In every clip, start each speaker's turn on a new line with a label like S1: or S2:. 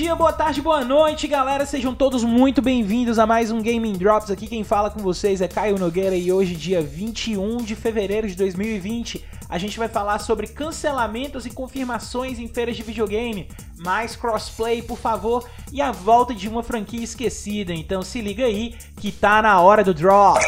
S1: dia, boa tarde, boa noite, galera. Sejam todos muito bem-vindos a mais um Gaming Drops. Aqui quem fala com vocês é Caio Nogueira e hoje, dia 21 de fevereiro de 2020, a gente vai falar sobre cancelamentos e confirmações em feiras de videogame, mais crossplay, por favor, e a volta de uma franquia esquecida. Então se liga aí que tá na hora do drop.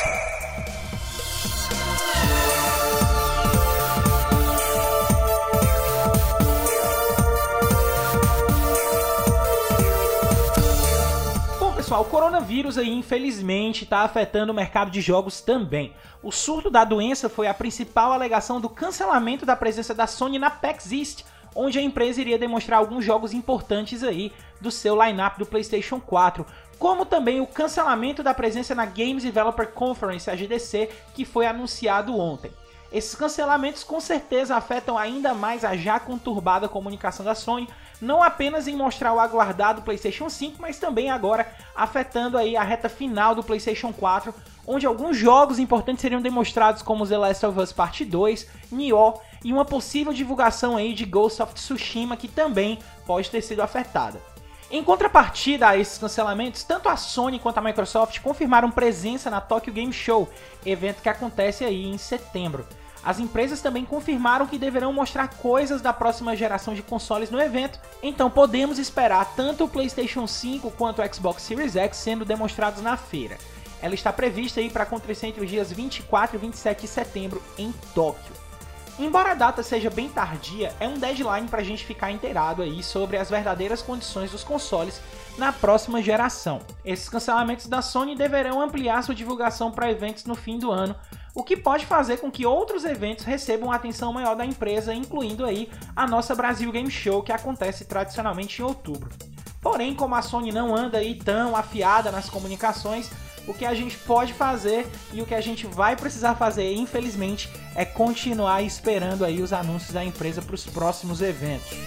S1: Pessoal, o coronavírus aí infelizmente está afetando o mercado de jogos também. O surto da doença foi a principal alegação do cancelamento da presença da Sony na PAX East, onde a empresa iria demonstrar alguns jogos importantes aí do seu lineup do PlayStation 4, como também o cancelamento da presença na Games Developer Conference, a GDC, que foi anunciado ontem. Esses cancelamentos com certeza afetam ainda mais a já conturbada comunicação da Sony, não apenas em mostrar o aguardado PlayStation 5, mas também agora afetando aí a reta final do PlayStation 4, onde alguns jogos importantes seriam demonstrados como The Last of Us Part 2, Nioh e uma possível divulgação aí de Ghost of Tsushima que também pode ter sido afetada. Em contrapartida a esses cancelamentos, tanto a Sony quanto a Microsoft confirmaram presença na Tokyo Game Show, evento que acontece aí em setembro. As empresas também confirmaram que deverão mostrar coisas da próxima geração de consoles no evento, então podemos esperar tanto o PlayStation 5 quanto o Xbox Series X sendo demonstrados na feira. Ela está prevista para acontecer entre os dias 24 e 27 de setembro em Tóquio. Embora a data seja bem tardia, é um deadline para a gente ficar inteirado aí sobre as verdadeiras condições dos consoles na próxima geração. Esses cancelamentos da Sony deverão ampliar sua divulgação para eventos no fim do ano, o que pode fazer com que outros eventos recebam atenção maior da empresa, incluindo aí a nossa Brasil Game Show, que acontece tradicionalmente em outubro. Porém, como a Sony não anda aí tão afiada nas comunicações, o que a gente pode fazer e o que a gente vai precisar fazer, infelizmente, é continuar esperando aí os anúncios da empresa para os próximos eventos.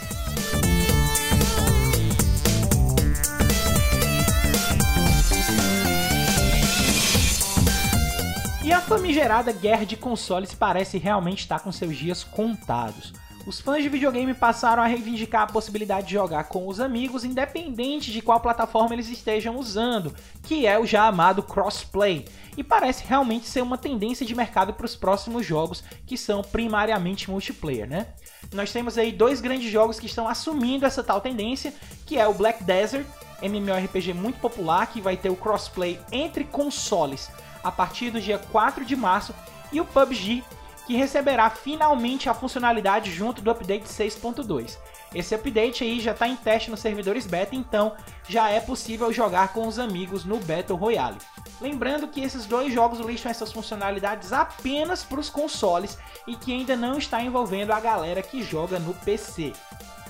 S1: E a famigerada guerra de consoles parece realmente estar com seus dias contados. Os fãs de videogame passaram a reivindicar a possibilidade de jogar com os amigos, independente de qual plataforma eles estejam usando, que é o já amado crossplay. E parece realmente ser uma tendência de mercado para os próximos jogos, que são primariamente multiplayer, né? Nós temos aí dois grandes jogos que estão assumindo essa tal tendência, que é o Black Desert, MMORPG muito popular, que vai ter o crossplay entre consoles a partir do dia 4 de março, e o PUBG, que receberá finalmente a funcionalidade junto do update 6.2. Esse update aí já está em teste nos servidores beta, então já é possível jogar com os amigos no Battle Royale. Lembrando que esses dois jogos listam essas funcionalidades apenas para os consoles e que ainda não está envolvendo a galera que joga no PC.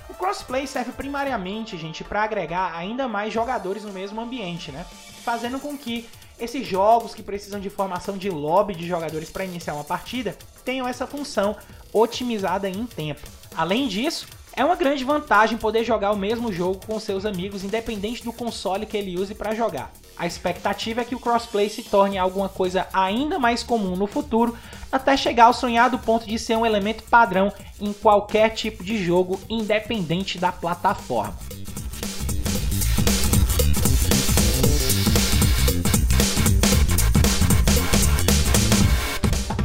S1: O crossplay serve primariamente, gente, para agregar ainda mais jogadores no mesmo ambiente, né? Fazendo com que esses jogos que precisam de formação de lobby de jogadores para iniciar uma partida tenham essa função otimizada em tempo. Além disso, é uma grande vantagem poder jogar o mesmo jogo com seus amigos, independente do console que ele use para jogar. A expectativa é que o crossplay se torne alguma coisa ainda mais comum no futuro, até chegar ao sonhado ponto de ser um elemento padrão em qualquer tipo de jogo, independente da plataforma.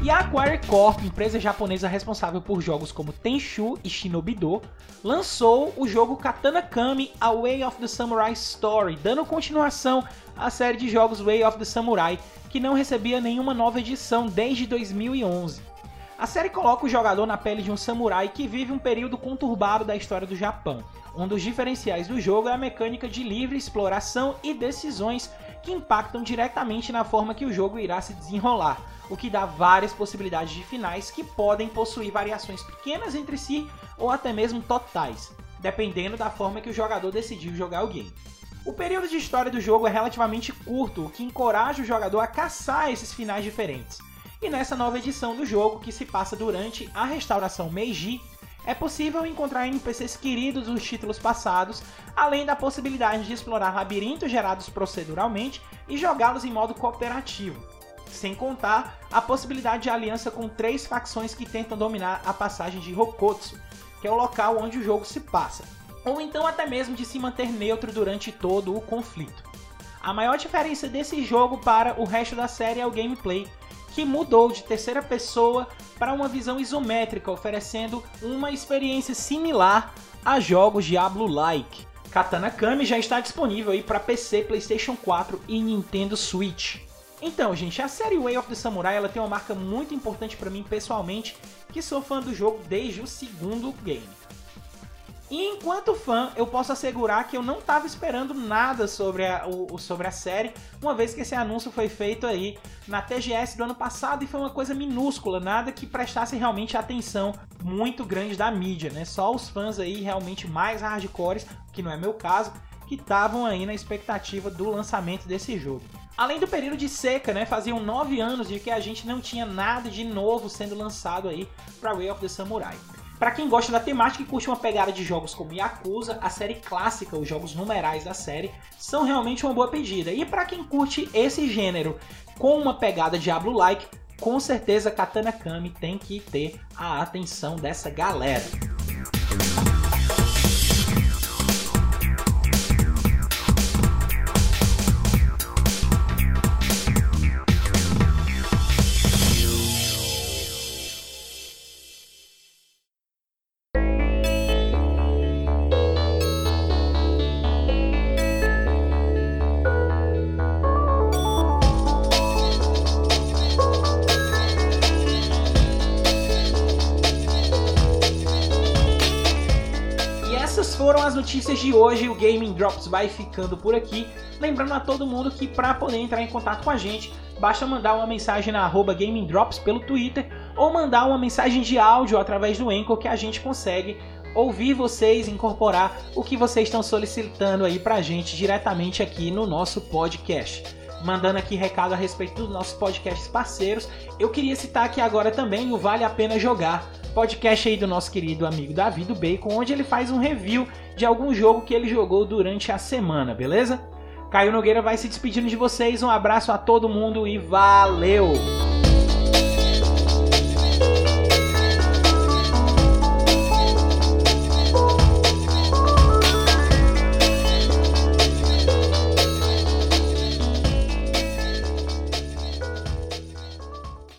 S1: E a Acquire Corp, empresa japonesa responsável por jogos como Tenchu e Shinobi-Do, lançou o jogo Katana Kami A Way of the Samurai Story, dando continuação à série de jogos Way of the Samurai, que não recebia nenhuma nova edição desde 2011. A série coloca o jogador na pele de um samurai que vive um período conturbado da história do Japão. Um dos diferenciais do jogo é a mecânica de livre exploração e decisões que impactam diretamente na forma que o jogo irá se desenrolar, o que dá várias possibilidades de finais que podem possuir variações pequenas entre si ou até mesmo totais, dependendo da forma que o jogador decidiu jogar o game. O período de história do jogo é relativamente curto, o que encoraja o jogador a caçar esses finais diferentes. E nessa nova edição do jogo, que se passa durante a restauração Meiji, é possível encontrar NPCs queridos dos títulos passados, além da possibilidade de explorar labirintos gerados proceduralmente e jogá-los em modo cooperativo. Sem contar a possibilidade de aliança com três facções que tentam dominar a passagem de Rokotsu, que é o local onde o jogo se passa. ou então até mesmo de se manter neutro durante todo o conflito. A maior diferença desse jogo para o resto da série é o gameplay, que mudou de terceira pessoa para uma visão isométrica, oferecendo uma experiência similar a jogos Diablo-like. Katana Kami já está disponível para PC, PlayStation 4 e Nintendo Switch. Então, gente, a série Way of the Samurai ela tem uma marca muito importante para mim pessoalmente, que sou fã do jogo desde o segundo game. E enquanto fã, eu posso assegurar que eu não estava esperando nada sobre a, o, sobre a série, uma vez que esse anúncio foi feito aí na TGS do ano passado e foi uma coisa minúscula, nada que prestasse realmente atenção muito grande da mídia, né? Só os fãs aí realmente mais hardcores, que não é meu caso, que estavam aí na expectativa do lançamento desse jogo. Além do período de seca, né? Faziam nove anos de que a gente não tinha nada de novo sendo lançado aí para Way of the Samurai. Para quem gosta da temática e curte uma pegada de jogos como Yakuza, a série clássica, os jogos numerais da série, são realmente uma boa pedida. E para quem curte esse gênero com uma pegada Diablo-like, com certeza Katana Kami tem que ter a atenção dessa galera. Foram as notícias de hoje. O Gaming Drops vai ficando por aqui. Lembrando a todo mundo que para poder entrar em contato com a gente, basta mandar uma mensagem na arroba Gaming Drops pelo Twitter ou mandar uma mensagem de áudio através do Anchor que a gente consegue ouvir vocês, incorporar o que vocês estão solicitando aí pra gente diretamente aqui no nosso podcast. Mandando aqui recado a respeito dos nossos podcasts parceiros, eu queria citar aqui agora também o Vale a Pena Jogar, podcast aí do nosso querido amigo Davi do Bacon, onde ele faz um review de algum jogo que ele jogou durante a semana, beleza? Caio Nogueira vai se despedindo de vocês, um abraço a todo mundo e valeu!